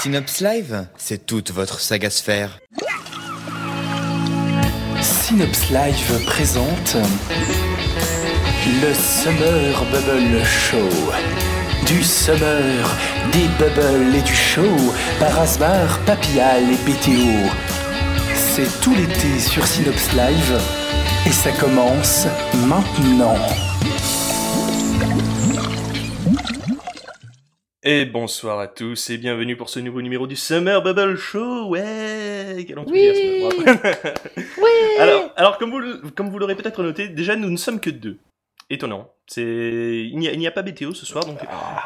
Synops Live, c'est toute votre saga sphère. Synops Live présente le Summer Bubble Show. Du Summer, des bubbles et du show par Asmar, Papillal et BTO. C'est tout l'été sur Synops Live et ça commence maintenant. Et bonsoir à tous et bienvenue pour ce nouveau numéro du Summer Bubble Show. Ouais, quel enthousiasme. Oui. alors, alors comme vous, le- comme vous l'aurez peut-être noté, déjà nous ne sommes que deux. Étonnant. C'est il n'y a, pas BTO ce soir donc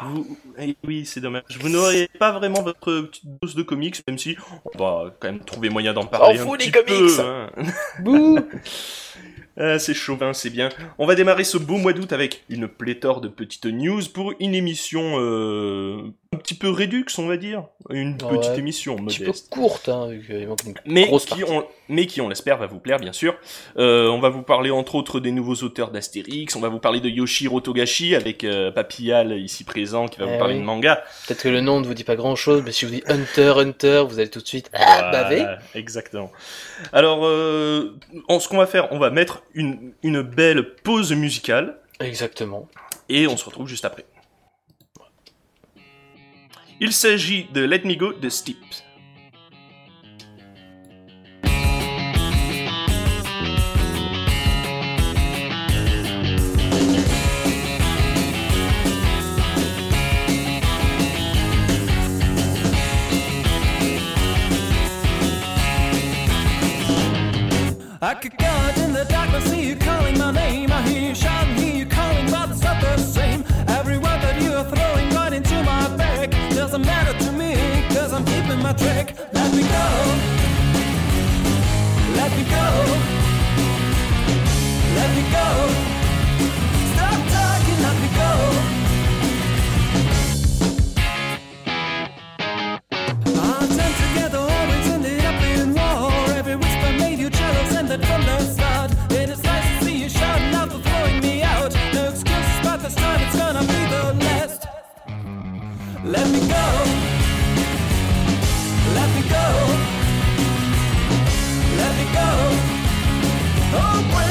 vous eh oui c'est dommage. Vous n'aurez pas vraiment votre petite dose de comics même si on va quand même trouver moyen d'en parler On un fout petit les comics. peu, hein. Bouh. Ah, c'est chauvin, c'est bien. On va démarrer ce beau mois d'août avec une pléthore de petites news pour une émission euh, un petit peu réduxe, on va dire. Une Ouais, petite émission Un petit peu courte, hein, manque une Mais grosse qui, on, mais qui, on l'espère, va vous plaire, bien sûr. Euh, on va vous parler, entre autres, des nouveaux auteurs d'Astérix. On va vous parler de Yoshiro Togashi, avec euh, Papillal, ici présent, qui va Eh vous parler oui. de manga. Peut-être que le nom ne vous dit pas grand chose, mais si je vous dis Hunter, Hunter, vous allez tout de suite ah, baver. Exactement. Alors, euh, en, ce qu'on va faire, on va mettre une, une belle pause musicale. Exactement. et on se retrouve juste après. Il s'agit de Let Me Go de Steep. I could go out in the dark, I see you calling my name. Doesn't matter to me, cause I'm keeping my track. Let me go. Let me go. Let me go. Let me go. Let me go. Let me go. Oh,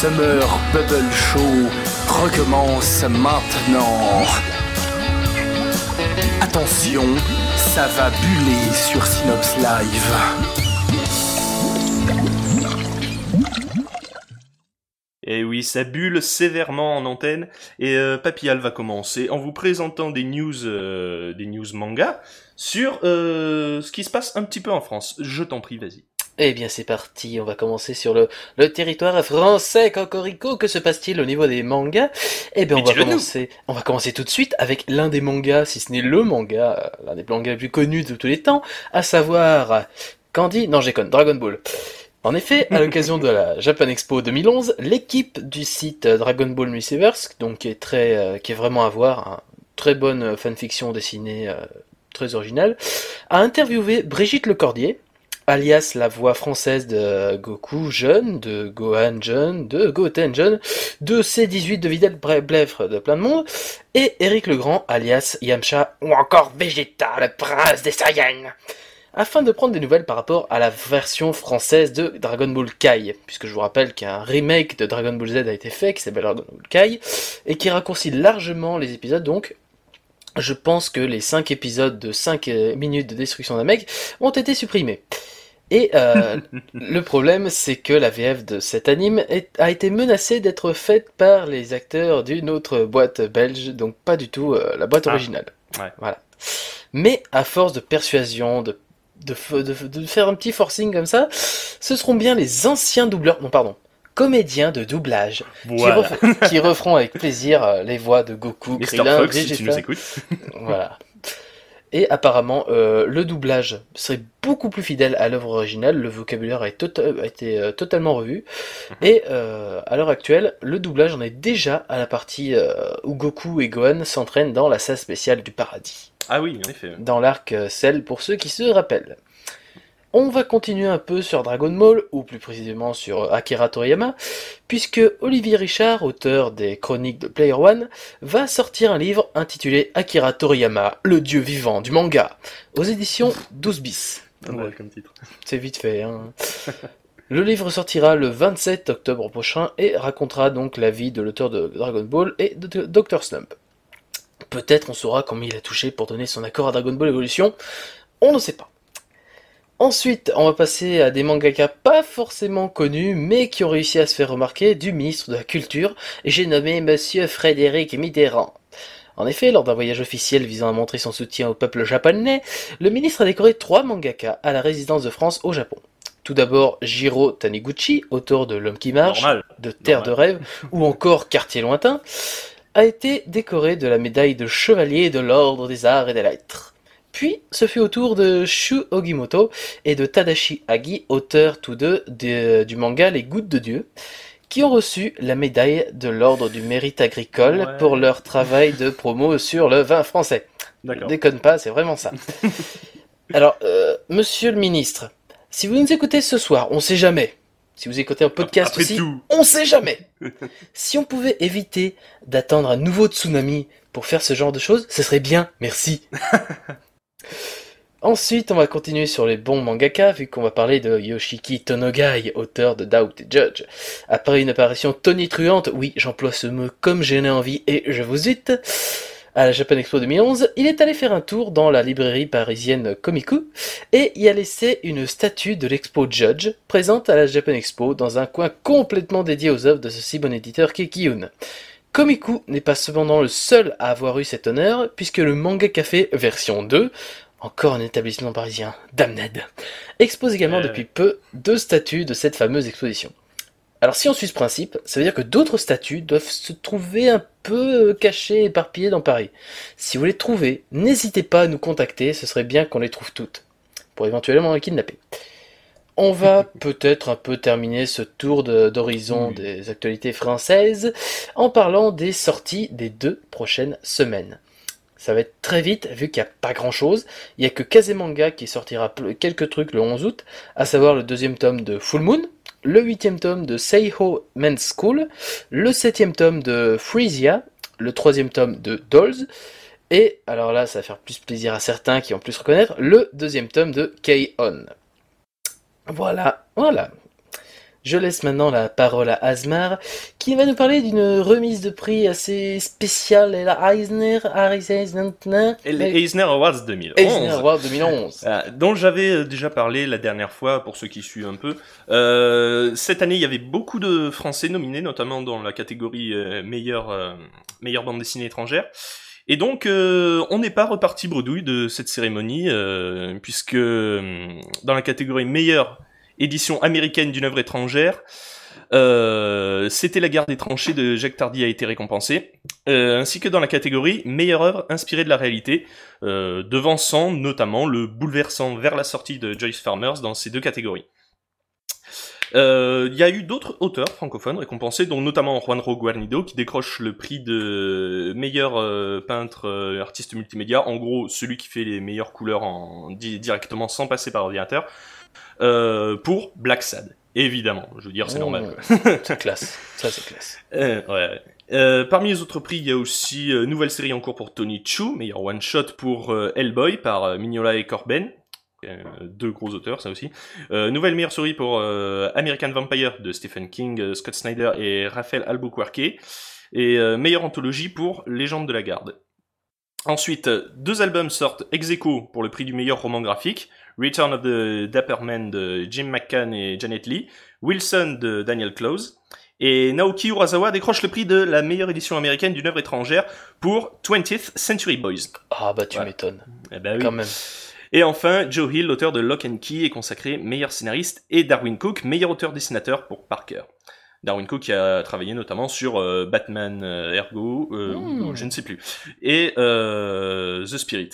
Summer Bubble Show recommence maintenant. Attention, ça va buller sur Synops Live. Et oui, ça bulle sévèrement en antenne. Et euh, Papillal va commencer en vous présentant des news, euh, des news manga sur euh, ce qui se passe un petit peu en France. Je t'en prie, vas-y. Eh bien, c'est parti. On va commencer sur le, le territoire français. Cocorico, que se passe-t-il au niveau des mangas? Eh bien, on va commencer. On va commencer tout de suite avec l'un des mangas, si ce n'est le manga, euh, l'un des mangas les plus connus de tous les temps, à savoir Candy. Non, j'ai conne. Dragon Ball. En effet, à l'occasion de la Japan Expo 2011, l'équipe du site Dragon Ball Multiverse, donc qui est très, euh, qui est vraiment à voir, hein, très bonne fanfiction dessinée, euh, très originale, a interviewé Brigitte Lecordier, alias la voix française de Goku jeune, de Gohan jeune, de Goten jeune, de C18 de Vidal Blèvre de plein de monde, et Eric Legrand, alias Yamcha, ou encore Vegeta, le prince des Saiyans, afin de prendre des nouvelles par rapport à la version française de Dragon Ball Kai, puisque je vous rappelle qu'un remake de Dragon Ball Z a été fait, qui s'appelle Dragon Ball Kai, et qui raccourcit largement les épisodes, donc je pense que les 5 épisodes de 5 minutes de destruction d'un mec ont été supprimés. Et euh, le problème, c'est que la VF de cet anime est- a été menacée d'être faite par les acteurs d'une autre boîte belge, donc pas du tout euh, la boîte Ah. originale. Ouais. Voilà. Mais à force de persuasion, de, de, f- de, f- de faire un petit forcing comme ça, ce seront bien les anciens doubleurs, non pardon, comédiens de doublage qui, referont avec plaisir euh, les voix de Goku, Mr. Krillin, Fox, si tu nous écoutes. Voilà. Et apparemment, euh, le doublage serait beaucoup plus fidèle à l'œuvre originale. Le vocabulaire a été, tota- a été, euh, totalement revu. Et euh, à l'heure actuelle, le doublage en est déjà à la partie euh, où Goku et Gohan s'entraînent dans la salle spéciale du paradis. Ah oui, en effet. Dans l'arc euh, Cell pour ceux qui se rappellent. On va continuer un peu sur Dragon Ball, ou plus précisément sur Akira Toriyama, puisque Olivier Richard, auteur des chroniques de Player One, va sortir un livre intitulé Akira Toriyama, le dieu vivant du manga, aux éditions 12 bis. Comme titre. C'est vite fait. Hein. Le livre sortira le 27 octobre prochain et racontera donc la vie de l'auteur de Dragon Ball et de Dr. Slump. Peut-être on saura combien il a touché pour donner son accord à Dragon Ball Evolution. On ne sait pas. Ensuite, on va passer à des mangaka pas forcément connus, mais qui ont réussi à se faire remarquer du ministre de la Culture, et j'ai nommé Monsieur Frédéric Mitterrand. En effet, lors d'un voyage officiel visant à montrer son soutien au peuple japonais, le ministre a décoré trois mangaka à la résidence de France au Japon. Tout d'abord, Jiro Taniguchi, auteur de L'homme qui marche, Normal. de Terre de rêve, ou encore Quartier lointain, a été décoré de la médaille de chevalier de l'ordre des arts et des lettres. Puis, ce fut au tour de Shu Ogimoto et de Tadashi Agi, auteurs tous deux de- du manga Les Gouttes de Dieu, qui ont reçu la médaille de l'ordre du mérite agricole Ouais. pour leur travail de promo sur le vin français. D'accord. Déconne pas, c'est vraiment ça. Alors, euh, monsieur le ministre, si vous nous écoutez ce soir, on sait jamais. Si vous écoutez un podcast Après aussi, tout. on sait jamais. si on pouvait éviter d'attendre un nouveau tsunami pour faire ce genre de choses, ce serait bien, merci. Ensuite, on va continuer sur les bons mangaka, vu qu'on va parler de Yoshiki Tonogai, auteur de Doubt et Judge. Après une apparition tonitruante, oui, j'emploie ce mot comme j'en ai envie et je vous cite, à la Japan Expo 2011, il est allé faire un tour dans la librairie parisienne Komiku et y a laissé une statue de l'expo Judge présente à la Japan Expo dans un coin complètement dédié aux œuvres de ce si bon éditeur qu'est Kiyun. Komiku n'est pas cependant le seul à avoir eu cet honneur, puisque le Manga Café version 2, encore un établissement parisien, damned, expose également Euh. depuis peu deux statues de cette fameuse exposition. Alors si on suit ce principe, ça veut dire que d'autres statues doivent se trouver un peu euh, cachées, éparpillées dans Paris. Si vous les trouvez, n'hésitez pas à nous contacter, ce serait bien qu'on les trouve toutes, pour éventuellement les kidnapper. On va peut-être un peu terminer ce tour de- d'horizon Oui. des actualités françaises en parlant des sorties des deux prochaines semaines. Ça va être très vite, vu qu'il n'y a pas grand chose. Il n'y a que Kazemanga qui sortira quelques trucs le 11 août, à savoir le deuxième tome de Full Moon, le huitième tome de Seiho Men's School, le septième tome de Freesia, le troisième tome de Dolls, et, alors là, ça va faire plus plaisir à certains qui vont plus reconnaître, le deuxième tome de K-On. Voilà, voilà. Je laisse maintenant la parole à Asmar, qui va nous parler d'une remise de prix assez spéciale et la Eisner, Eisner, Et les Eisner Awards 2011. Eisner Award 2011. Euh, dont j'avais euh, déjà parlé la dernière fois pour ceux qui suivent un peu. Euh, cette année, il y avait beaucoup de Français nominés, notamment dans la catégorie euh, meilleure euh, meilleure bande dessinée étrangère. Et donc, euh, on n'est pas reparti bredouille de cette cérémonie, euh, puisque euh, dans la catégorie meilleure édition américaine d'une œuvre étrangère, c'était La guerre des tranchées de Jacques Tardy a été récompensé, ainsi que dans la catégorie meilleure œuvre inspirée de la réalité, devançant notamment le bouleversant vers la sortie de Joyce Farmers dans ces deux catégories. Euh, Il y a eu d'autres auteurs francophones récompensés, dont notamment Juanro Guarnido, qui décroche le prix de meilleur euh, peintre euh, artiste multimédia. En gros, celui qui fait les meilleures couleurs en, di- directement sans passer par ordinateur. euh, pour Black Sad, évidemment. Je veux dire, c'est Oh. normal. quoi. C'est classe. Ça, c'est classe. Euh, ouais. Euh, parmi les autres prix, il y a aussi euh, nouvelle série en cours pour Tony Chu, meilleur one shot pour euh, Hellboy par euh, Mignola et Corben. Euh, deux gros auteurs, ça aussi. Euh, nouvelle meilleure série pour euh, American Vampire de Stephen King, euh, Scott Snyder et Raphaël Albuquerque. Et euh, meilleure anthologie pour Légende de la Garde. Ensuite, deux albums sortent ex aequo pour le prix du meilleur roman graphique. Return of the Dapper Man de Jim McCann et Janet Lee. Wilson de Daniel Close. Et Naoki Urasawa décroche le prix de la meilleure édition américaine d'une œuvre étrangère pour 20th Century Boys. Ah bah tu Ouais. m'étonnes. Eh ben oui. Quand même. Et enfin, Joe Hill, l'auteur de Lock and Key, est consacré meilleur scénariste, et Darwin Cook, meilleur auteur-dessinateur pour Parker. Darwin Cook a travaillé notamment sur euh, Batman euh, Ergo, euh, ou- je ne sais plus, et The Spirit.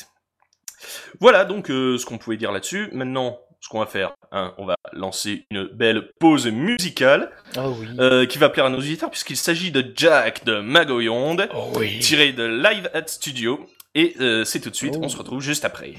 Voilà donc ce qu'on pouvait dire là-dessus. Maintenant, ce qu'on va faire, hein, on va lancer une belle pause musicale Ah oui. qui va plaire à nos auditeurs puisqu'il s'agit de Jack de Magoyonde, Oh oui. tiré de Live at Studio. Et c'est tout de suite, Oh. on se retrouve juste après.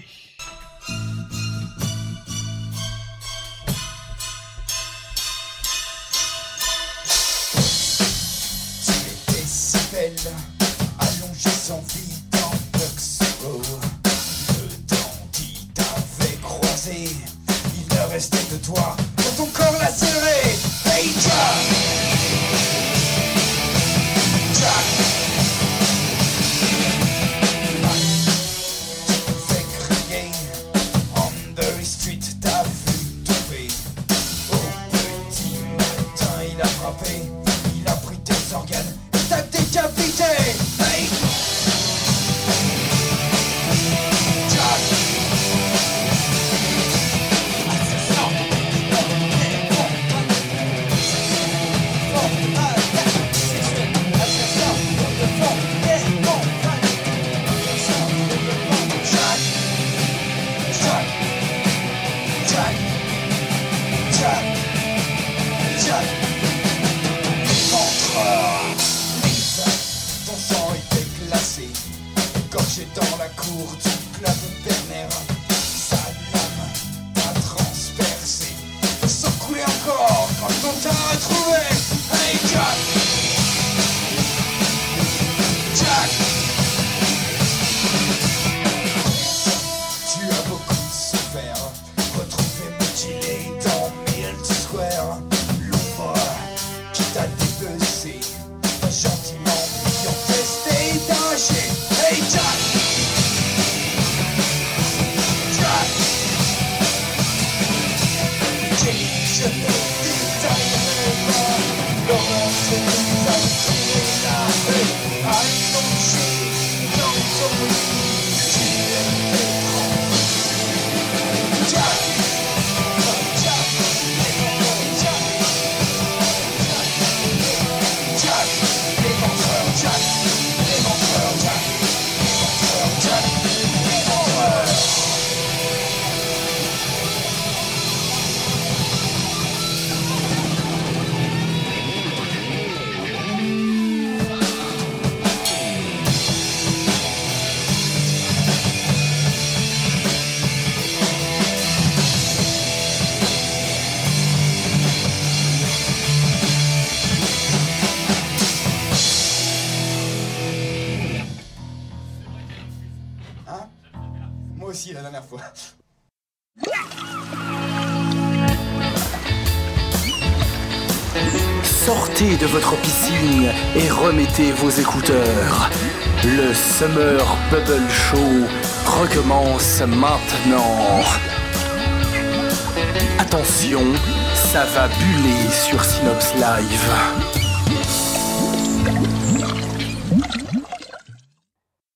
Il ne restait de toi dans ton corps lacéré. Hey Summer Bubble Show recommence maintenant. Attention, ça va buller sur Synops Live.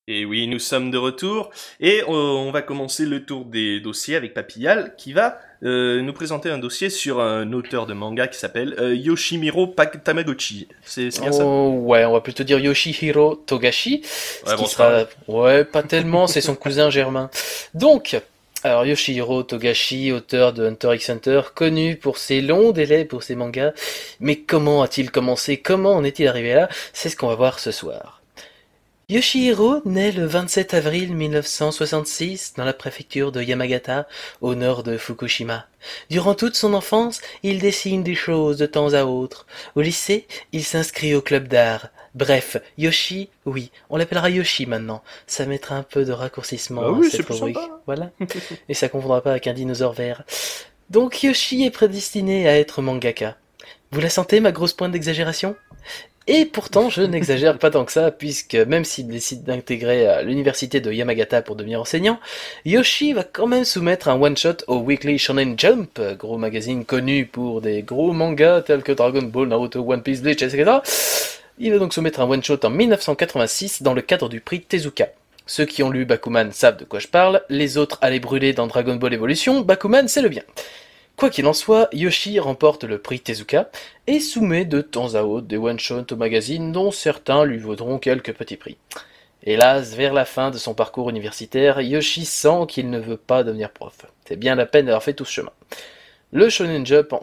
Et oui, nous sommes de retour et on va commencer le tour des dossiers avec Papillal qui va euh, nous présenter un dossier sur un auteur de manga qui s'appelle euh, Yoshimiro Tamagotchi. C'est bien ça? Oh, ouais, on va plutôt dire Yoshihiro Togashi. ce Ouais, qui bon, sera... Ouais, pas tellement, c'est son cousin germain. Donc, Alors Yoshihiro Togashi, auteur de Hunter x Hunter, connu pour ses longs délais pour ses mangas, mais comment a-t-il commencé? Comment en est-il arrivé là? C'est ce qu'on va voir ce soir. Yoshihiro naît le 27 avril 1966 dans la préfecture de Yamagata, au nord de Fukushima. Durant toute son enfance, il dessine des choses de temps à autre. Au lycée, il s'inscrit au club d'art. Bref, Yoshi, oui, on l'appellera Yoshi maintenant. Ça mettra un peu de raccourcissement Bah à cette rubrique. sympa. Voilà. Et ça confondra pas avec un dinosaure vert. Donc Yoshi est prédestiné à être mangaka. Vous la sentez, ma grosse pointe d'exagération? Et pourtant, je n'exagère pas tant que ça, puisque même s'il décide d'intégrer euh, l'université de Yamagata pour devenir enseignant, Yoshi va quand même soumettre un one-shot au Weekly Shonen Jump, gros magazine connu pour des gros mangas tels que Dragon Ball, Naruto, One Piece, Bleach, etc. Il va donc soumettre un one-shot en 1986 dans le cadre du prix Tezuka. Ceux qui ont lu Bakuman savent de quoi je parle, les autres allaient brûler dans Dragon Ball Evolution, Bakuman c'est le bien. Quoi qu'il en soit, Yoshi remporte le prix Tezuka et soumet de temps à autre des one-shots au magazine dont certains lui vaudront quelques petits prix. Hélas, vers la fin de son parcours universitaire, Yoshi sent qu'il ne veut pas devenir prof. C'est bien la peine d'avoir fait tout ce chemin. Le Shonen Jump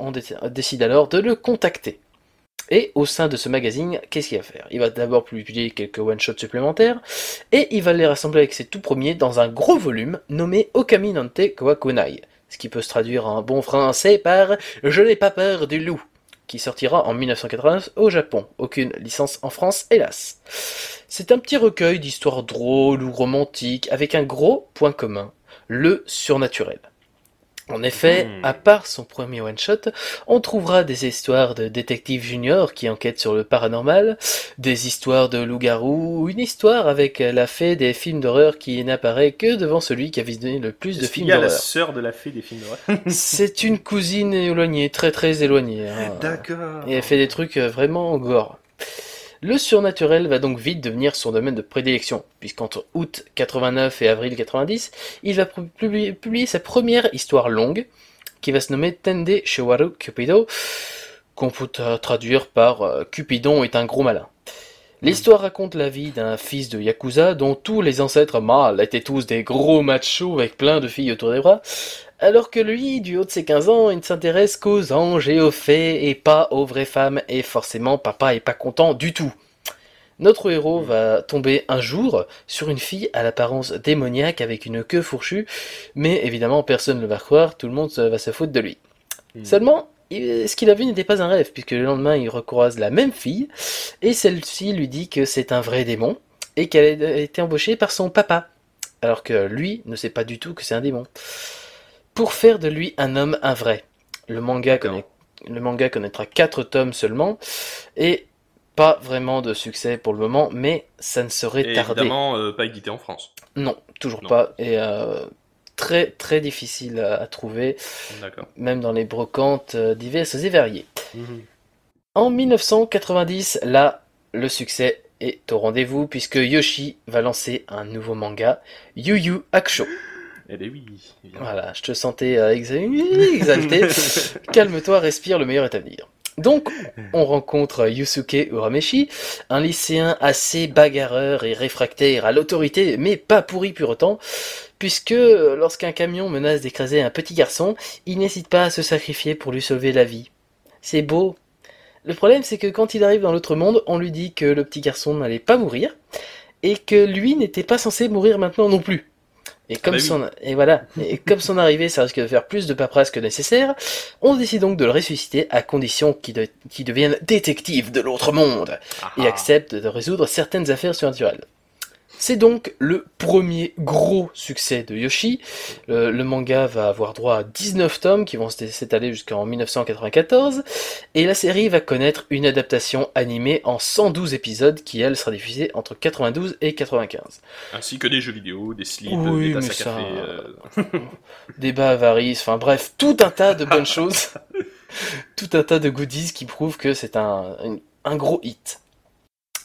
décide alors de le contacter. Et au sein de ce magazine, qu'est-ce qu'il va faire? Il va d'abord publier quelques one-shots supplémentaires, et il va les rassembler avec ses tout premiers dans un gros volume nommé Okami Nante Kawakunai, ce qui peut se traduire en bon français par Je n'ai pas peur du loup, qui sortira en 1989 au Japon. Aucune licence en France, hélas. C'est un petit recueil d'histoires drôles ou romantiques avec un gros point commun, le surnaturel. En effet, Hmm. à part son premier one-shot, on trouvera des histoires de détectives juniors qui enquêtent sur le paranormal, des histoires de loups-garous, une histoire avec la fée des films d'horreur qui n'apparaît que devant celui qui a visionné le plus de films y a la d'horreur. sœur de la fée des films d'horreur C'est une cousine éloignée, très très éloignée. hein. D'accord. Et elle fait des trucs euh, vraiment gore. Le surnaturel va donc vite devenir son domaine de prédilection, puisqu'entre août 89 et avril 90, il va pu- publier, sa première histoire longue, qui va se nommer Tende Shiwaru Cupido, qu'on peut traduire par euh, Cupidon est un gros malin. L'histoire raconte la vie d'un fils de Yakuza dont tous les ancêtres mâles étaient tous des gros machos avec plein de filles autour des bras, alors que lui, du haut de ses 15 ans, il ne s'intéresse qu'aux anges et aux fées et pas aux vraies femmes, et forcément papa est pas content du tout. Notre héros va tomber un jour sur une fille à l'apparence démoniaque avec une queue fourchue, mais évidemment personne ne le va croire, tout le monde va se foutre de lui. Hmm. Seulement, ce qu'il a vu n'était pas un rêve, puisque le lendemain il recroise la même fille, et celle-ci lui dit que c'est un vrai démon, et qu'elle a été embauchée par son papa, alors que lui ne sait pas du tout que c'est un démon. Pour faire de lui un homme un vrai. Le manga, connaît- le manga connaîtra 4 tomes seulement, et pas vraiment de succès pour le moment, mais ça ne saurait Et tarder. évidemment, euh, pas édité en France. Non, toujours Non. pas, et euh, très très difficile à- à trouver même dans les brocantes euh, diverses et variées. Mhm. En 1990, là, le succès est au rendez-vous puisque Yoshi va lancer un nouveau manga, Yu Yu Hakusho. Eh ben oui. évidemment. Voilà, je te sentais euh, exa- exalté. Calme-toi, respire, le meilleur est à venir. Donc, on rencontre Yusuke Urameshi, un lycéen assez bagarreur et réfractaire à l'autorité, mais pas pourri pour autant, puisque lorsqu'un camion menace d'écraser un petit garçon, il n'hésite pas à se sacrifier pour lui sauver la vie. C'est beau. Le problème, c'est que quand il arrive dans l'autre monde, on lui dit que le petit garçon n'allait pas mourir, et que lui n'était pas censé mourir maintenant non plus. Et comme bah oui. son et voilà, et comme son arrivée, ça risque de faire plus de paperasse que nécessaire, on décide donc de le ressusciter à condition qu'il de- qu'il devienne détective de l'autre monde Ah et ah. accepte de résoudre certaines affaires surnaturelles. C'est donc le premier gros succès de Yoshi. Le, le manga va avoir droit à 19 tomes qui vont s'é- s'étaler jusqu'en 1994 et la série va connaître une adaptation animée en 112 épisodes qui elle sera diffusée entre 92 et 95. Ainsi que des jeux vidéo, des slips, Oui, des tasses café. euh, Débat avarice, enfin bref, tout un tas de bonnes choses, tout un tas de goodies qui prouvent que c'est un, un, un gros hit.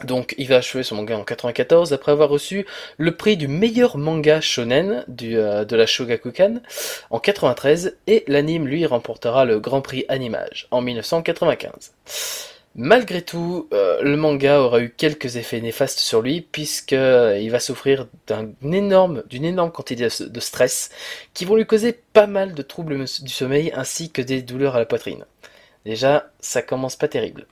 Donc il va achever son manga en 94 après avoir reçu le prix du meilleur manga shonen euh, de la Shogakukan en 93 et l'anime lui remportera le Grand Prix Animage en 1995. Malgré tout, euh, le manga aura eu quelques effets néfastes sur lui puisque euh, va souffrir d'une énorme quantité de stress qui vont lui causer pas mal de troubles du sommeil ainsi que des douleurs à la poitrine. Déjà, ça commence pas terrible.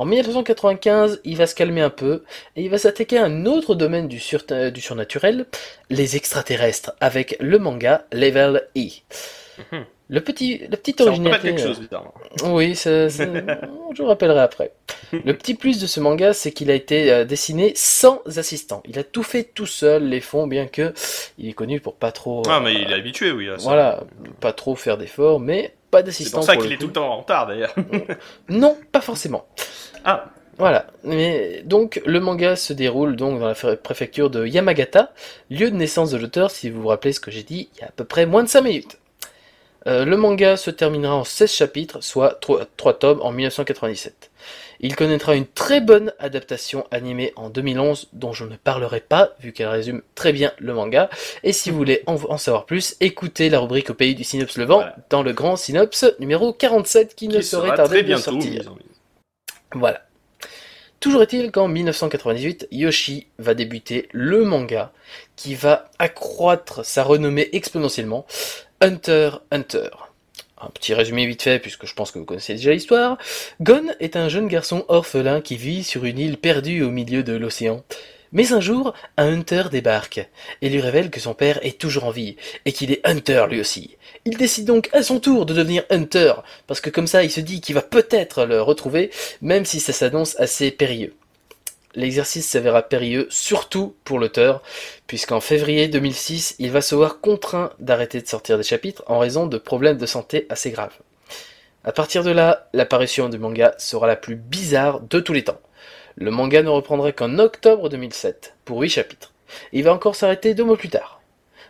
En 1995, il va se calmer un peu et il va s'attaquer à un autre domaine du, sur- euh, du surnaturel, les extraterrestres, avec le manga Level E. Mhm. Le petit, Ça en originalité. quelque euh, chose, bizarrement. oui, ça, ça- je vous rappellerai après. Le petit plus de ce manga, c'est qu'il a été euh, dessiné sans assistant. Il a tout fait tout seul, les fonds, bien que il est connu pour pas trop. Ah, euh, mais il est habitué, oui. à ça. Voilà, pas trop faire d'efforts, mais pas C'est d'assistant. pour ça qu'il le est tout le temps en retard, d'ailleurs. Non, pas forcément. Ah, Voilà. Mais donc le manga se déroule donc dans la préfecture de Yamagata, lieu de naissance de l'auteur, si vous vous rappelez ce que j'ai dit il y a à peu près moins de 5 minutes. Euh, le manga se terminera en 16 chapitres, soit 3, tomes en 1997. Il connaîtra une très bonne adaptation animée en 2011 dont je ne parlerai pas vu qu'elle résume très bien le manga. Et si vous voulez en, en savoir plus, écoutez la rubrique au pays du Synops Levant Voilà. dans le grand Synops numéro 47 qui, ne qui saurait sera tarder très de bientôt. sortir. mis en ligne. Voilà. Toujours est-il qu'en 1998, Yoshi va débuter le manga qui va accroître sa renommée exponentiellement, Hunter Hunter. Un petit résumé vite fait puisque je pense que vous connaissez déjà l'histoire. Gon est un jeune garçon orphelin qui vit sur une île perdue au milieu de l'océan. Mais un jour, un Hunter débarque et lui révèle que son père est toujours en vie et qu'il est Hunter lui aussi. Il décide donc à son tour de devenir Hunter parce que comme ça il se dit qu'il va peut-être le retrouver même si ça s'annonce assez périlleux. L'exercice s'avéra périlleux surtout pour l'auteur, puisqu'en février 2006, il va se voir contraint d'arrêter de sortir des chapitres en raison de problèmes de santé assez graves. À partir de là, l'apparition du manga sera la plus bizarre de tous les temps. Le manga ne reprendra qu'en octobre 2007, pour 8 chapitres. Il va encore s'arrêter deux mois plus tard.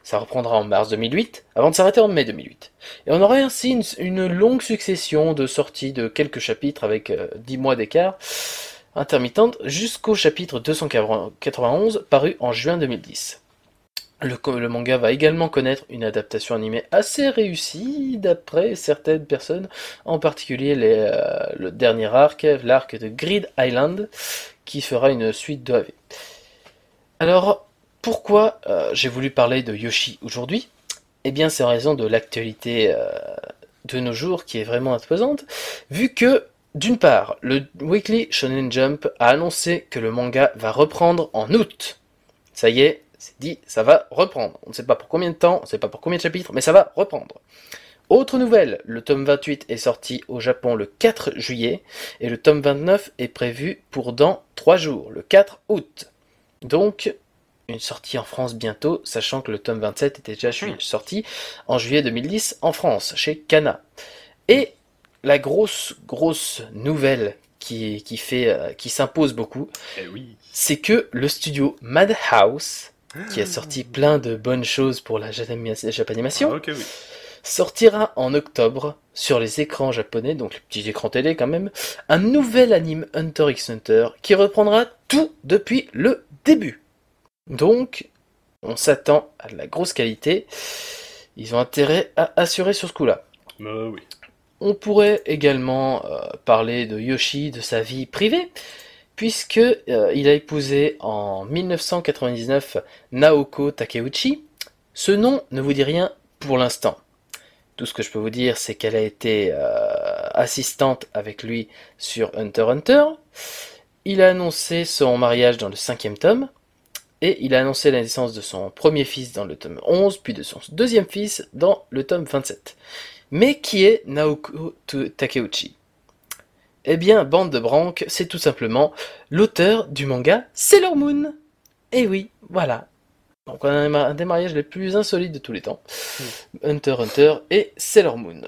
Ça reprendra en mars 2008, avant de s'arrêter en mai 2008. Et on aurait ainsi une, une longue succession de sorties de quelques chapitres avec euh, 10 mois d'écart, intermittente, jusqu'au chapitre 291 paru en juin 2010. Le, manga va également connaître une adaptation animée assez réussie d'après certaines personnes, en particulier euh, le dernier arc, l'arc de Grid Island, qui fera une suite de AV. Alors, pourquoi euh, j'ai voulu parler de Yoshi aujourd'hui? Eh bien, c'est en raison de l'actualité euh, de nos jours qui est vraiment imposante, vu que, d'une part, le Weekly Shonen Jump a annoncé que le manga va reprendre en août. Ça y est, c'est dit, ça va reprendre. On ne sait pas pour combien de temps, on ne sait pas pour combien de chapitres, mais ça va reprendre. Autre nouvelle, le tome 28 est sorti au Japon le 4 juillet et le tome 29 est prévu pour dans 3 jours, le 4 août. Donc, une sortie en France bientôt, sachant que le tome 27 était déjà ju- sorti en juillet 2010 en France, chez Kana. Et la grosse, grosse nouvelle qui, qui, fait, euh, qui s'impose beaucoup, Eh oui. c'est que le studio Madhouse, qui a sorti plein de bonnes choses pour la Japanima- Japanimation, Ah, oui. sortira en octobre sur les écrans japonais, donc les petits écrans télé quand même, un nouvel anime Hunter x Hunter qui reprendra tout depuis le début. Donc, on s'attend à de la grosse qualité. Ils ont intérêt à assurer sur ce coup-là. Bah oui. On pourrait également euh, parler de Yoshi, de sa vie privée, puisque euh, il a épousé en 1999 Naoko Takeuchi. Ce nom ne vous dit rien pour l'instant. Tout ce que je peux vous dire, c'est qu'elle a été euh, assistante avec lui sur Hunter Hunter. Il a annoncé son mariage dans le cinquième tome. Et il a annoncé la naissance de son premier fils dans le tome 11, puis de son deuxième fils dans le tome 27. Mais qui est Naoko Takeuchi? Eh bien, bande de branques, c'est tout simplement l'auteur du manga Sailor Moon. Eh oui, voilà. Donc on a un des mariages les plus insolites de tous les temps. Hunter x Hunter et Sailor Moon.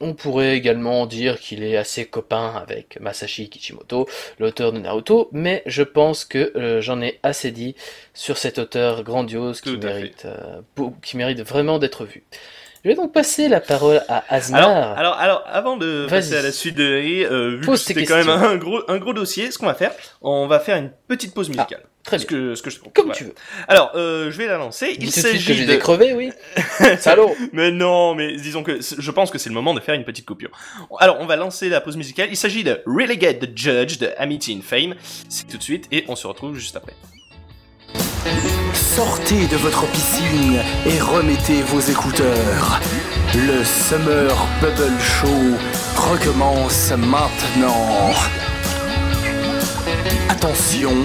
On pourrait également dire qu'il est assez copain avec Masashi Kishimoto, l'auteur de Naruto, mais je pense que euh, j'en ai assez dit sur cet auteur grandiose qui mérite, euh, qui mérite vraiment d'être vu. Je vais donc passer la parole à Asmar. Alors, alors, alors, avant de passer à la suite de et, euh, vu que Pose c'était quand même un gros, un gros dossier, ce qu'on va faire, on va faire une petite pause musicale. Très Ce bien. que, ce que je. Comme tu veux. Alors, euh, je vais la lancer. Il tout de je s'agit de. crevés, oui. Salaud. Mais non, mais disons que je pense que c'est le moment de faire une petite coupure. Alors, on va lancer la pause musicale. Il s'agit de Relegate the Judge de Amity in Fame. C'est tout de suite et on se retrouve juste après. Sortez de votre piscine et remettez vos écouteurs. Le Summer Bubble Show recommence maintenant. Attention,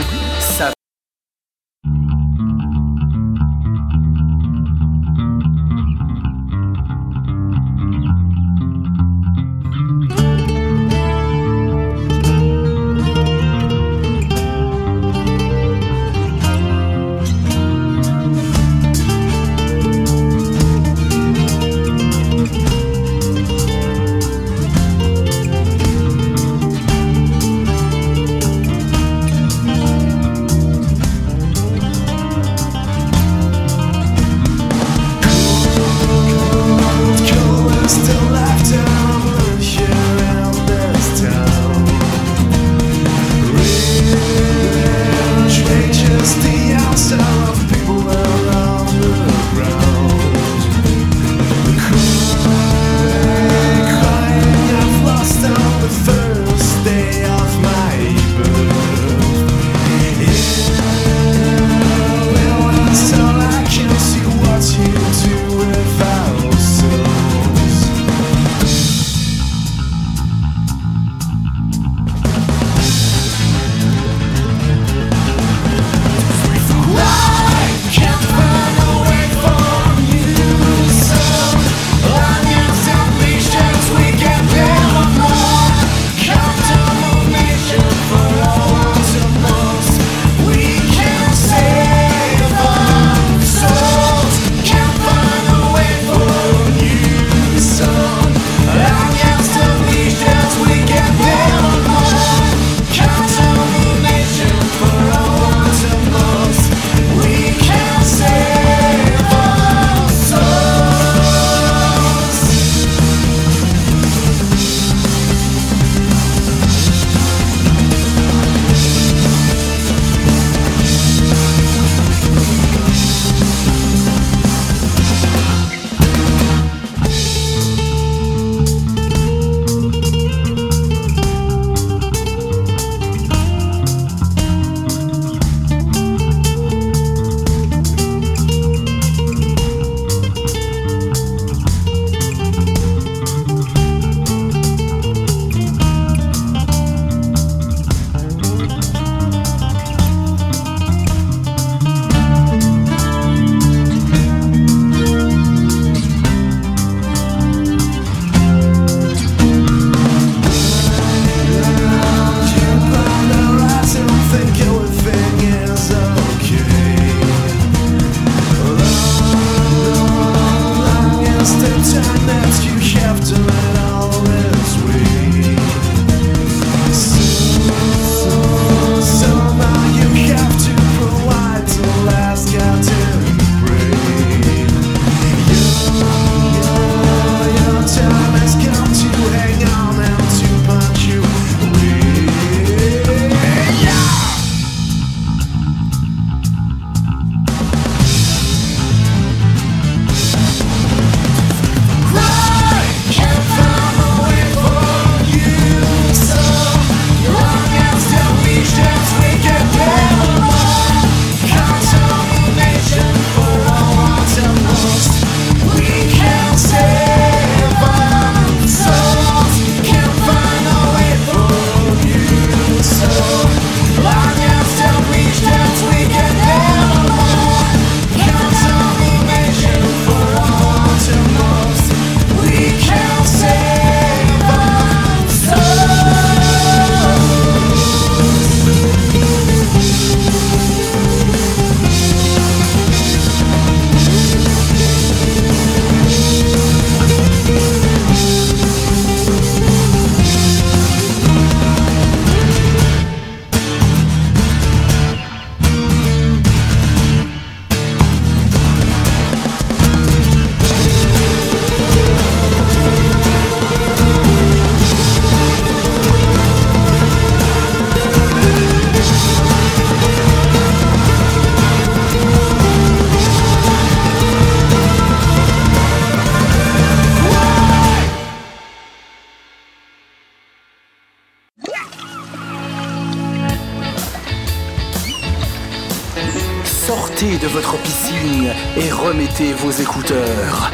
écouteurs.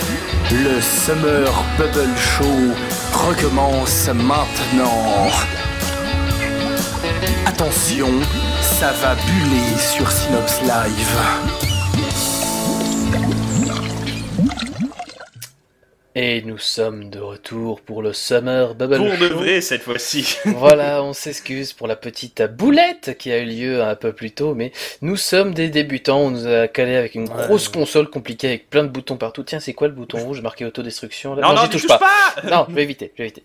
Le Summer Bubble Show recommence maintenant. Attention, ça va buller sur Synops Live. Et nous sommes de retour pour le Summer Bubble Pour de vrai cette fois-ci. Voilà, on s'excuse pour la petite boulette qui a eu lieu un peu plus tôt, mais nous sommes des débutants, on nous a calé avec une Ouais. grosse console compliquée avec plein de boutons partout. Tiens, c'est quoi le bouton rouge marqué autodestruction? Là Non, non, j'y tu touche pas. pas Non, je vais éviter, je vais éviter.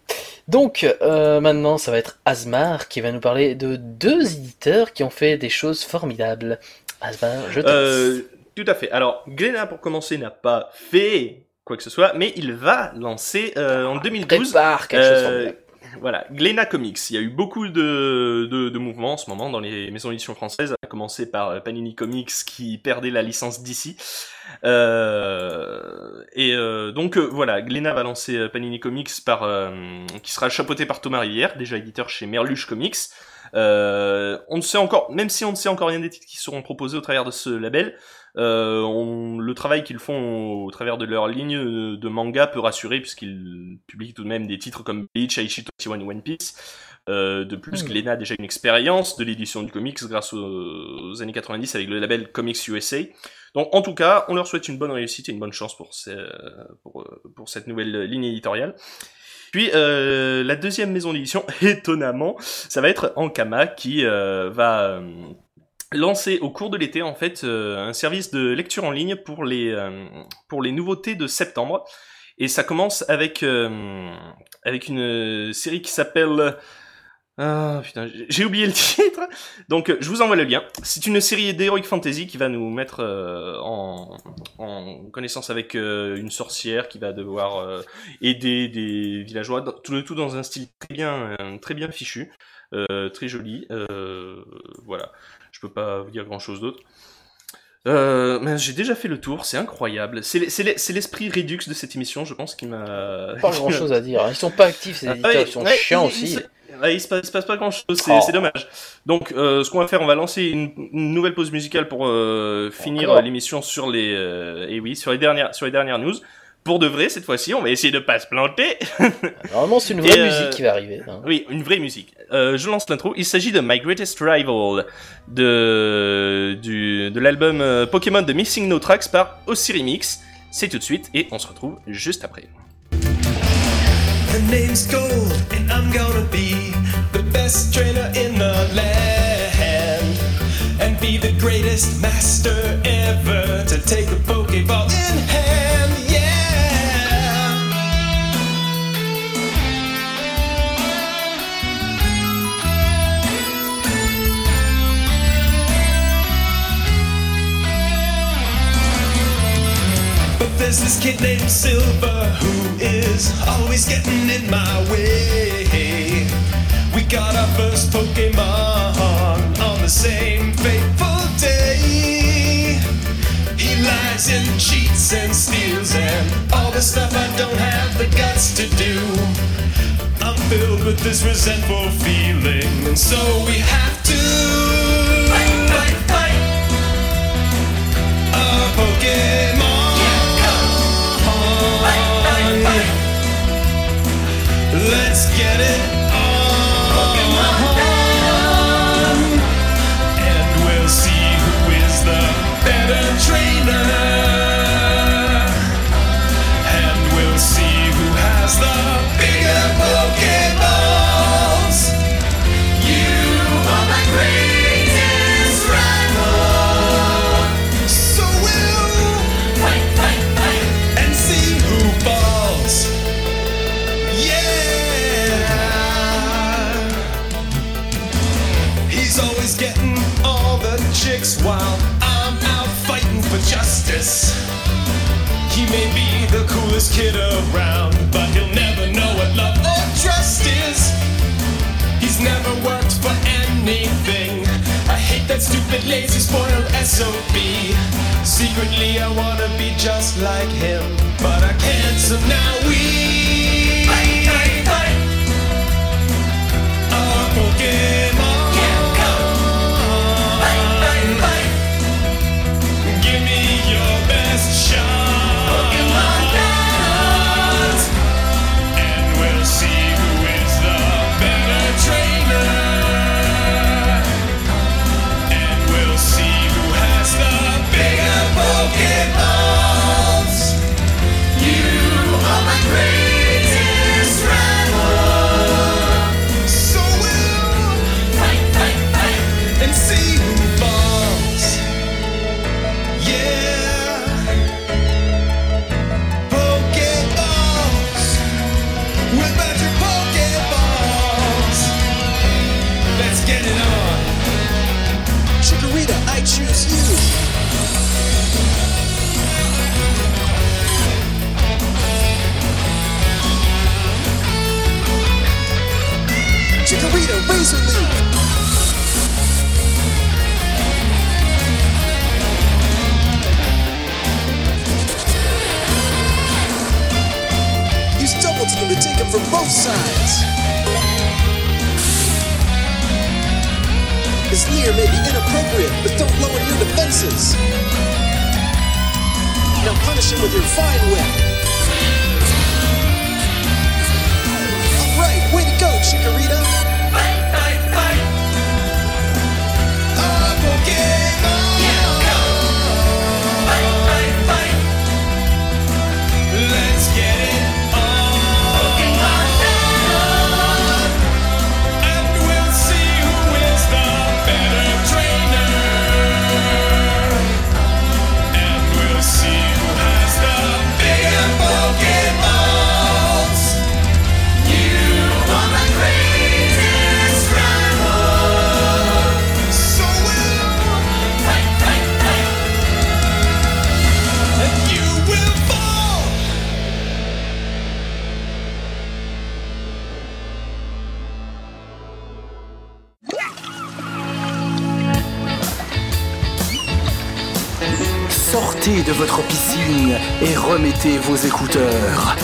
Donc, euh, maintenant, ça va être Asmar qui va nous parler de deux éditeurs qui ont fait des choses formidables. Asmar, je te Euh, tout à fait. Alors, Glénat, pour commencer, n'a pas fait quoi que ce soit, mais il va lancer euh, en 2012 Prépare quelque chose Euh, formidable. voilà, Glénat Comics. Il y a eu beaucoup de, de, de mouvements en ce moment dans les maisons d'édition françaises, à commencer par euh, Panini Comics qui perdait la licence d'ici. Euh, et euh, donc euh, voilà, Glénat va lancer euh, Panini Comics par, euh, qui sera chapeauté par Thomas Rivière, déjà éditeur chez Merluche Comics. Euh, on ne sait encore, même si on ne sait encore rien des titres qui seront proposés au travers de ce label, on- le travail qu'ils font au, travers de leur ligne euh, de manga peut rassurer puisqu'ils publient tout de même des titres comme Bleach, Aichi 21 One Piece. Euh, de plus, Hmm. Glénat a déjà une expérience de l'édition du comics grâce aux, aux années 90 avec le label Comics USA. Donc, en tout cas, on leur souhaite une bonne réussite et une bonne chance pour, ces- pour, euh, pour cette nouvelle ligne éditoriale. Puis euh, la deuxième maison d'édition, étonnamment, ça va être Ankama qui euh, va lancer au cours de l'été en fait euh, un service de lecture en ligne pour les euh, pour les nouveautés de septembre. Et ça commence avec euh, avec une série qui s'appelle ah putain, j'ai- oublié le titre. Donc euh, je vous envoie le lien. C'est une série d'heroic fantasy qui va nous mettre euh, en, en connaissance avec euh, une sorcière qui va devoir euh, aider des villageois, dans- tout le tout dans un style très bien très bien fichu, très joli. Voilà, je peux pas vous dire grand chose d'autre. Euh, mais j'ai déjà fait le tour, c'est incroyable. C'est l'e- c'est l'e- c'est l'esprit Redux de cette émission, je pense, qui m'a. Pas grand chose à dire. hein. Ils sont pas actifs, ces Ah, éditeurs, ouais, ils sont ouais, chiants aussi. Il se- passe, il se passe pas grand chose, c'est Oh. c'est dommage. Donc, euh, ce qu'on va faire, on va lancer une, une nouvelle pause musicale pour euh, finir euh, l'émission sur les, euh, et oui, sur les dernières, sur les dernières news. Pour de vrai, cette fois-ci, on va essayer de pas se planter. Normalement, c'est une vraie Et, musique qui va arriver. hein. Oui, une vraie musique. Je lance l'intro. Il s'agit de My Greatest Rival, de, du, de l'album Pokémon de Missing No Tracks par Osirimix. C'est tout de suite et on se retrouve juste après. Her name's Gold, and I'm gonna be the best trainer in the land. And be the greatest master ever to take a there's this kid named Silver who is always getting in my way. We got our first Pokemon on the same fateful day. He lies and cheats and steals and all the stuff I don't have the guts to do. I'm filled with this resentful feeling, and so we have to Let's get it coolest kid around, but he'll never know what love or trust is. He's never worked for anything. I hate that stupid, lazy, spoiled SOB. Secretly, I wanna be just like him, but I can't, so now we. Fight, fight, fight. A Pokemon. Vos écouteurs.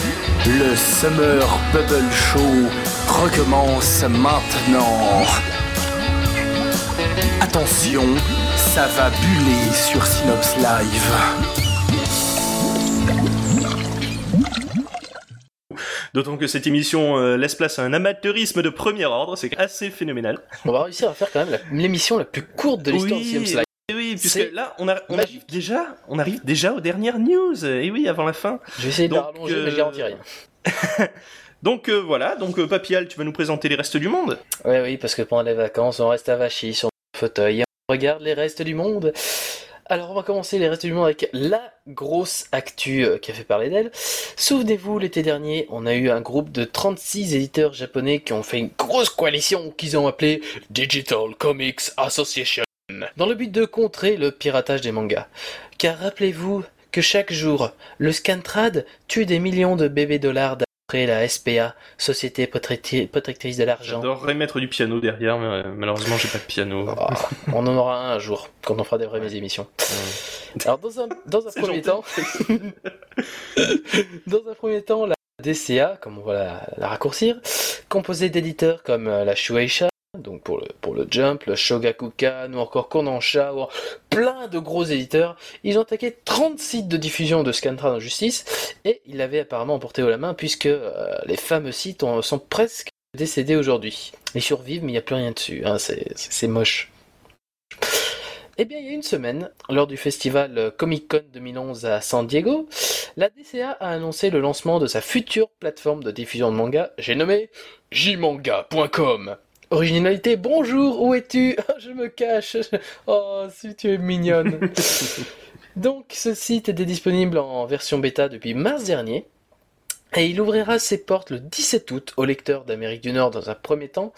Le Summer Bubble Show recommence maintenant. Attention, ça va buller sur Synops Live. D'autant que cette émission euh, laisse place à un amateurisme de premier ordre, c'est assez phénoménal. On va réussir à faire quand même l'émission la plus courte de l'histoire Oui, de CM Slide. Et oui, puisque là, on, a- on magique. arrive déjà, on arrive déjà aux dernières news. Et oui, avant la fin. Je vais essayer de rallonger, mais euh, je garantis rien. Donc euh, voilà, donc euh, Papial, tu vas nous présenter les restes du monde. Oui, oui, parce que pendant les vacances, on reste avachi sur le fauteuil et on regarde les restes du monde. Alors, on va commencer les restes du monde avec la grosse actu euh, qui a fait parler d'elle. Souvenez-vous, l'été dernier, on a eu un groupe de 36 éditeurs japonais qui ont fait une grosse coalition qu'ils ont appelée Digital Comics Association, dans le but de contrer le piratage des mangas. Car rappelez-vous que chaque jour, le Scantrad tue des millions de bébés dollars d'après la SPA, Société Protectrice de l'Argent. J'adorerais mettre du piano derrière, mais euh, malheureusement, j'ai pas de piano. Ah, on en aura un un jour, quand on fera des vraies émissions. Alors, dans un, dans un premier gentil. temps, dans un premier temps, la DCA, comme on va la, la raccourcir, composée d'éditeurs comme euh, la Shueisha, donc pour le, Jump, le Shogakukan ou encore Kodansha, ou plein de gros éditeurs, ils ont attaqué 30 sites de diffusion de Scantrad en justice et ils l'avaient apparemment emporté haut la main puisque euh, les fameux sites ont- sont presque décédés aujourd'hui. Ils survivent mais il n'y a plus rien dessus, hein, c'est moche. Eh bien, il y a une semaine, lors du festival Comic Con 2011 à San Diego, la DCA a annoncé le lancement de sa future plateforme de diffusion de manga, j'ai nommé jmanga.com. Originalité, bonjour, où es-tu? Je me cache. Oh, si tu es mignonne. Donc, ce site était disponible en version bêta depuis mars dernier. Et il ouvrira ses portes le 17 août aux lecteurs d'Amérique du Nord dans un premier temps,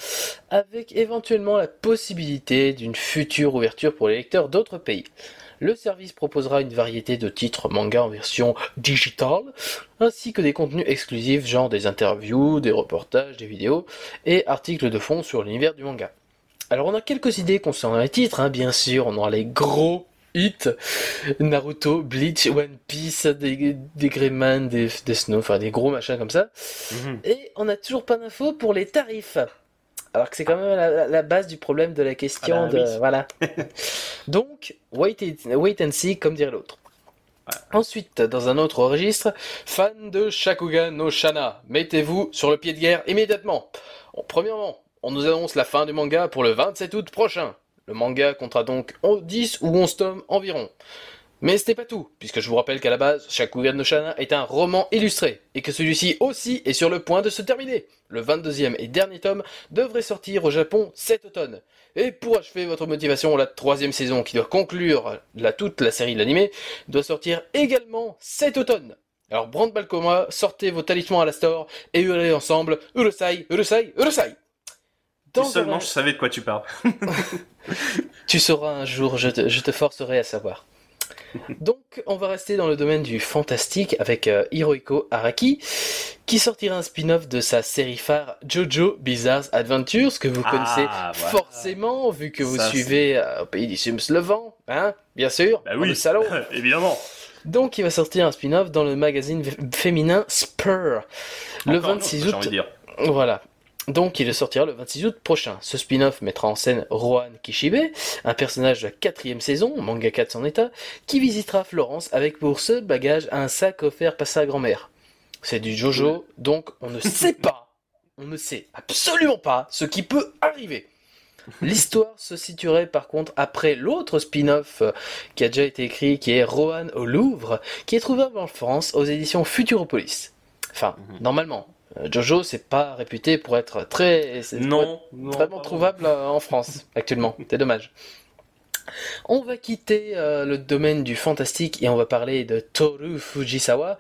avec éventuellement la possibilité d'une future ouverture pour les lecteurs d'autres pays. Le service proposera une variété de titres manga en version digitale, ainsi que des contenus exclusifs genre des interviews, des reportages, des vidéos et articles de fond sur l'univers du manga. Alors on a quelques idées concernant les titres, hein, bien sûr, on aura les gros hits, Naruto, Bleach, One Piece, des, des Greyman, des, des Snow, enfin des gros machins comme ça. Mhm. Et on n'a toujours pas d'infos pour les tarifs. Alors que c'est quand même la, base du problème de la question Ah bah de... oui. Voilà. Donc, wait, it- wait and see, comme dirait l'autre. Ensuite, dans un autre registre, fan de Shakugan no Shana, mettez-vous sur le pied de guerre immédiatement. En premièrement, on nous annonce la fin du manga pour le 27 août prochain. Le manga comptera donc 10 ou 11 tomes environ. Mais ce n'est pas tout, puisque je vous rappelle qu'à la base, Shakugan no Shana est un roman illustré, et que celui-ci aussi est sur le point de se terminer. Le 22e et dernier tome devrait sortir au Japon cet automne. Et pour achever votre motivation, la troisième saison qui doit conclure la, toute la série de l'animé doit sortir également cet automne. Alors Brand Balcoma, sortez vos talismans à la store et hurlez ensemble Urusai, Urusai, Urusai Dans seulement un- je savais de quoi tu parles. Tu sauras un jour, je te, je te forcerai à savoir. Donc, on va rester dans le domaine du fantastique avec euh, Hirohiko Araki, qui sortira un spin-off de sa série phare Jojo Bizarre Adventures, que vous Ah, connaissez voilà. forcément, vu que vous Ça, suivez euh, au pays du Sims le vent, hein, bien sûr, Bah oui, le salon. évidemment. Donc, il va sortir un spin-off dans le magazine féminin Spur le Encore un 26 autre, j'ai août. envie de dire. Voilà. Donc, il sortira le 26 août prochain. Ce spin-off mettra en scène Rohan Kishibe, un personnage de la quatrième saison, mangaka de son état, qui visitera Florence avec pour seul bagage un sac offert par sa grand-mère. C'est du Jojo, donc on ne sait pas, on ne sait absolument pas ce qui peut arriver. L'histoire se situerait par contre après l'autre spin-off euh, qui a déjà été écrit, qui est Rohan au Louvre, qui est trouvable en France aux éditions Futuropolis. Enfin, Mhm. normalement. Euh, Jojo, c'est pas réputé pour être très, être Non, vraiment trouvable euh, en France actuellement. C'est dommage. On va quitter euh, le domaine du fantastique et on va parler de Toru Fujisawa,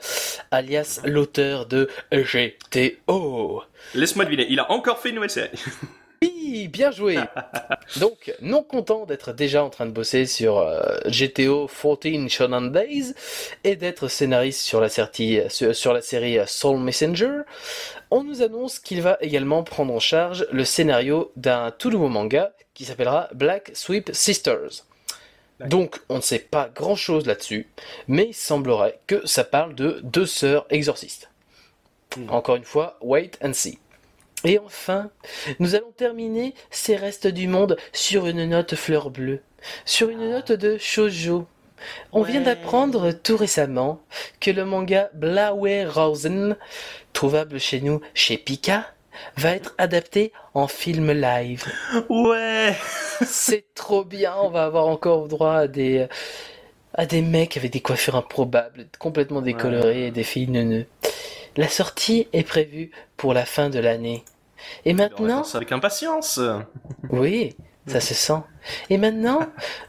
alias l'auteur de GTO. Laisse-moi deviner, il a encore fait une nouvelle série. Oui, bien joué. Donc, non content d'être déjà en train de bosser sur euh, GTO 14 Shonen Days et d'être scénariste sur la, série, sur, la série Soul Messenger, on nous annonce qu'il va également prendre en charge le scénario d'un tout nouveau manga qui s'appellera Black Sweep Sisters. Donc, on ne sait pas grand chose là-dessus, mais il semblerait que ça parle de deux sœurs exorcistes. Encore une fois, wait and see. Et enfin, nous allons terminer ces restes du monde sur une note fleur bleue, sur une note de shoujo. On vient d'apprendre tout récemment que le manga Blaue Rosen, trouvable chez nous chez Pika, va être adapté en film live. Ouais C'est trop bien, on va avoir encore droit à des à des mecs avec des coiffures improbables, complètement décolorés et des filles neuneux. La sortie est prévue pour la fin de l'année. Et maintenant, ça avec impatience. oui, ça se sent. Et maintenant,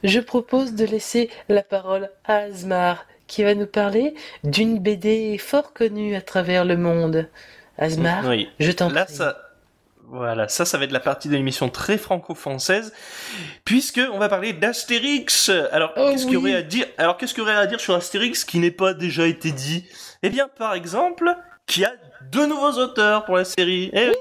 je propose de laisser la parole à Asmar, qui va nous parler d'une BD fort connue à travers le monde. Asmar, Oui. je t'en Là, prie. ça, voilà, ça, ça va être la partie de l'émission très franco-française, puisque on va parler d'Astérix. Alors, Oh qu'est-ce qu'il y aurait à dire Alors, qu'est-ce qu'il y aurait à dire sur Astérix qui n'est pas déjà été dit? Eh bien, par exemple, qu'il y a deux nouveaux auteurs pour la série. Eh oui.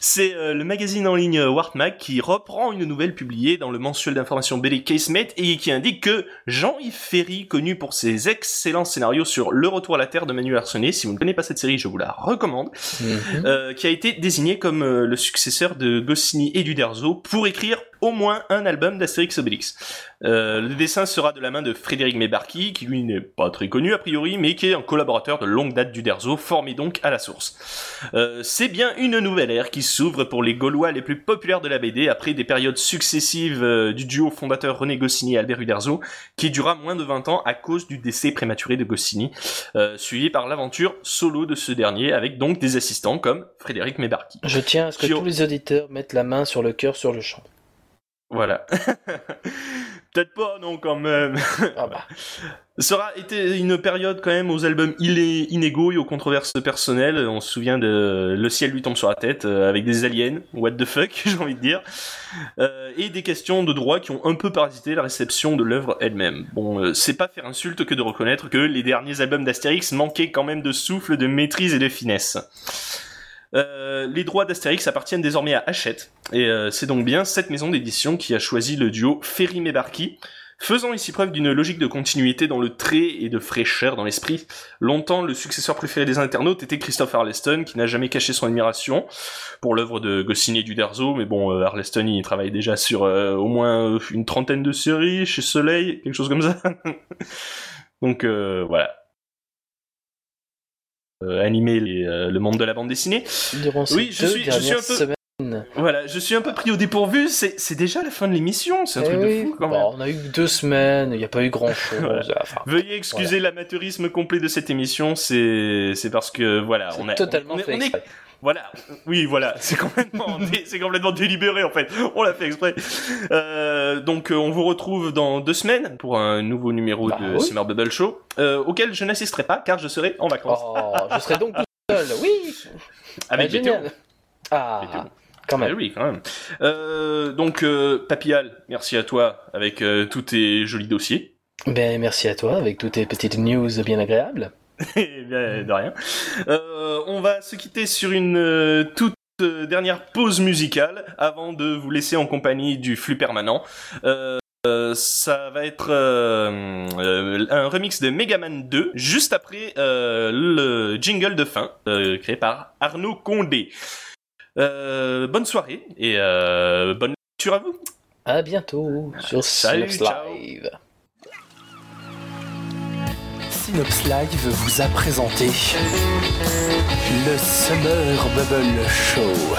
C'est euh, le magazine en ligne Wartmag qui reprend une nouvelle publiée dans le mensuel d'information BD Casemate et qui indique que Jean-Yves Ferry, connu pour ses excellents scénarios sur Le Retour à la Terre de Manuel Arsenet, si vous ne connaissez pas cette série, je vous la recommande, Mhm. euh, qui a été désigné comme euh, le successeur de Goscinny et d'Uderzo pour écrire au moins un album d'Astérix Obélix. Euh, le dessin sera de la main de Frédéric Mebarki, qui lui n'est pas très connu a priori, mais qui est un collaborateur de longue date d'Uderzo, formé donc à la source. Euh, c'est bien une nouvelle ère qui s'ouvre pour les Gaulois les plus populaires de la BD après des périodes successives euh, du duo fondateur René Goscinny et Albert Uderzo, qui dura moins de 20 ans à cause du décès prématuré de Goscinny, euh, suivi par l'aventure solo de ce dernier, avec donc des assistants comme Frédéric Mebarki. Je tiens à ce que Qui- tous les auditeurs mettent la main sur le cœur sur le champ. Voilà. Peut-être pas, non, quand même. Ah bah. Ça aura été une période quand même aux albums inégaux et aux controverses personnelles. On se souvient de Le ciel lui tombe sur la tête euh, avec des aliens, what the fuck, j'ai envie de dire, Euh, et des questions de droit qui ont un peu parasité la réception de l'œuvre elle-même. Bon, euh, c'est pas faire insulte que de reconnaître que les derniers albums d'Astérix manquaient quand même de souffle, de maîtrise et de finesse. Euh, les droits d'Astérix appartiennent désormais à Hachette, et euh, c'est donc bien cette maison d'édition qui a choisi le duo Ferry-Mébarki, faisant ici preuve d'une logique de continuité dans le trait et de fraîcheur dans l'esprit. Longtemps, le successeur préféré des internautes était Christophe Arleston, qui n'a jamais caché son admiration pour l'œuvre de Goscinny et d'Uderzo, mais bon, euh, Arleston, il travaille déjà sur au moins une trentaine de séries chez Soleil, quelque chose comme ça. donc voilà. Euh, animer les, euh, le monde de la bande dessinée. Durant ces Oui, je suis- je suis un peu- semaines. Voilà, je suis un peu pris au dépourvu, c'est déjà la fin de l'émission, c'est un Eh truc oui, de fou quand bon, même. on a eu deux semaines, il n'y a pas eu grand chose. Voilà. Enfin, Veuillez excuser l'amateurisme complet de cette émission, c'est parce que voilà, on a totalement on fait on est- exprès. Voilà, oui voilà, c'est complètement c'est complètement délibéré en fait, on l'a fait exprès. Euh, donc euh, on vous retrouve dans deux semaines pour un nouveau numéro Bah de oui. Summer Bubble Show, euh, auquel je n'assisterai pas car je serai en vacances Oh, je serai donc tout seul, oui avec Ah, génial. Ah, Bétéo. quand Ah même. oui, quand même. Euh, donc, Papial, merci à toi avec tous tes jolis dossiers. Ben, merci à toi avec toutes tes petites news bien agréables. Eh bien, de rien. Euh, on va se quitter sur une euh, toute euh, dernière pause musicale avant de vous laisser en compagnie du flux permanent. Euh, euh, ça va être euh, un remix de Megaman 2 juste après le jingle de fin créé par Arnaud Condé. Bonne soirée et bonne lecture à vous. À bientôt sur Salut. Live. Synops Live vous a présenté le Summer Bubble Show.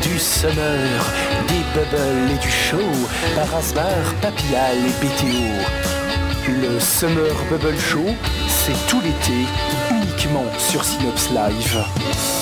Du Summer, des bubbles et du show par Asmar, Papillal et BTO. Le Summer Bubble Show, c'est tout l'été, uniquement sur Synops Live.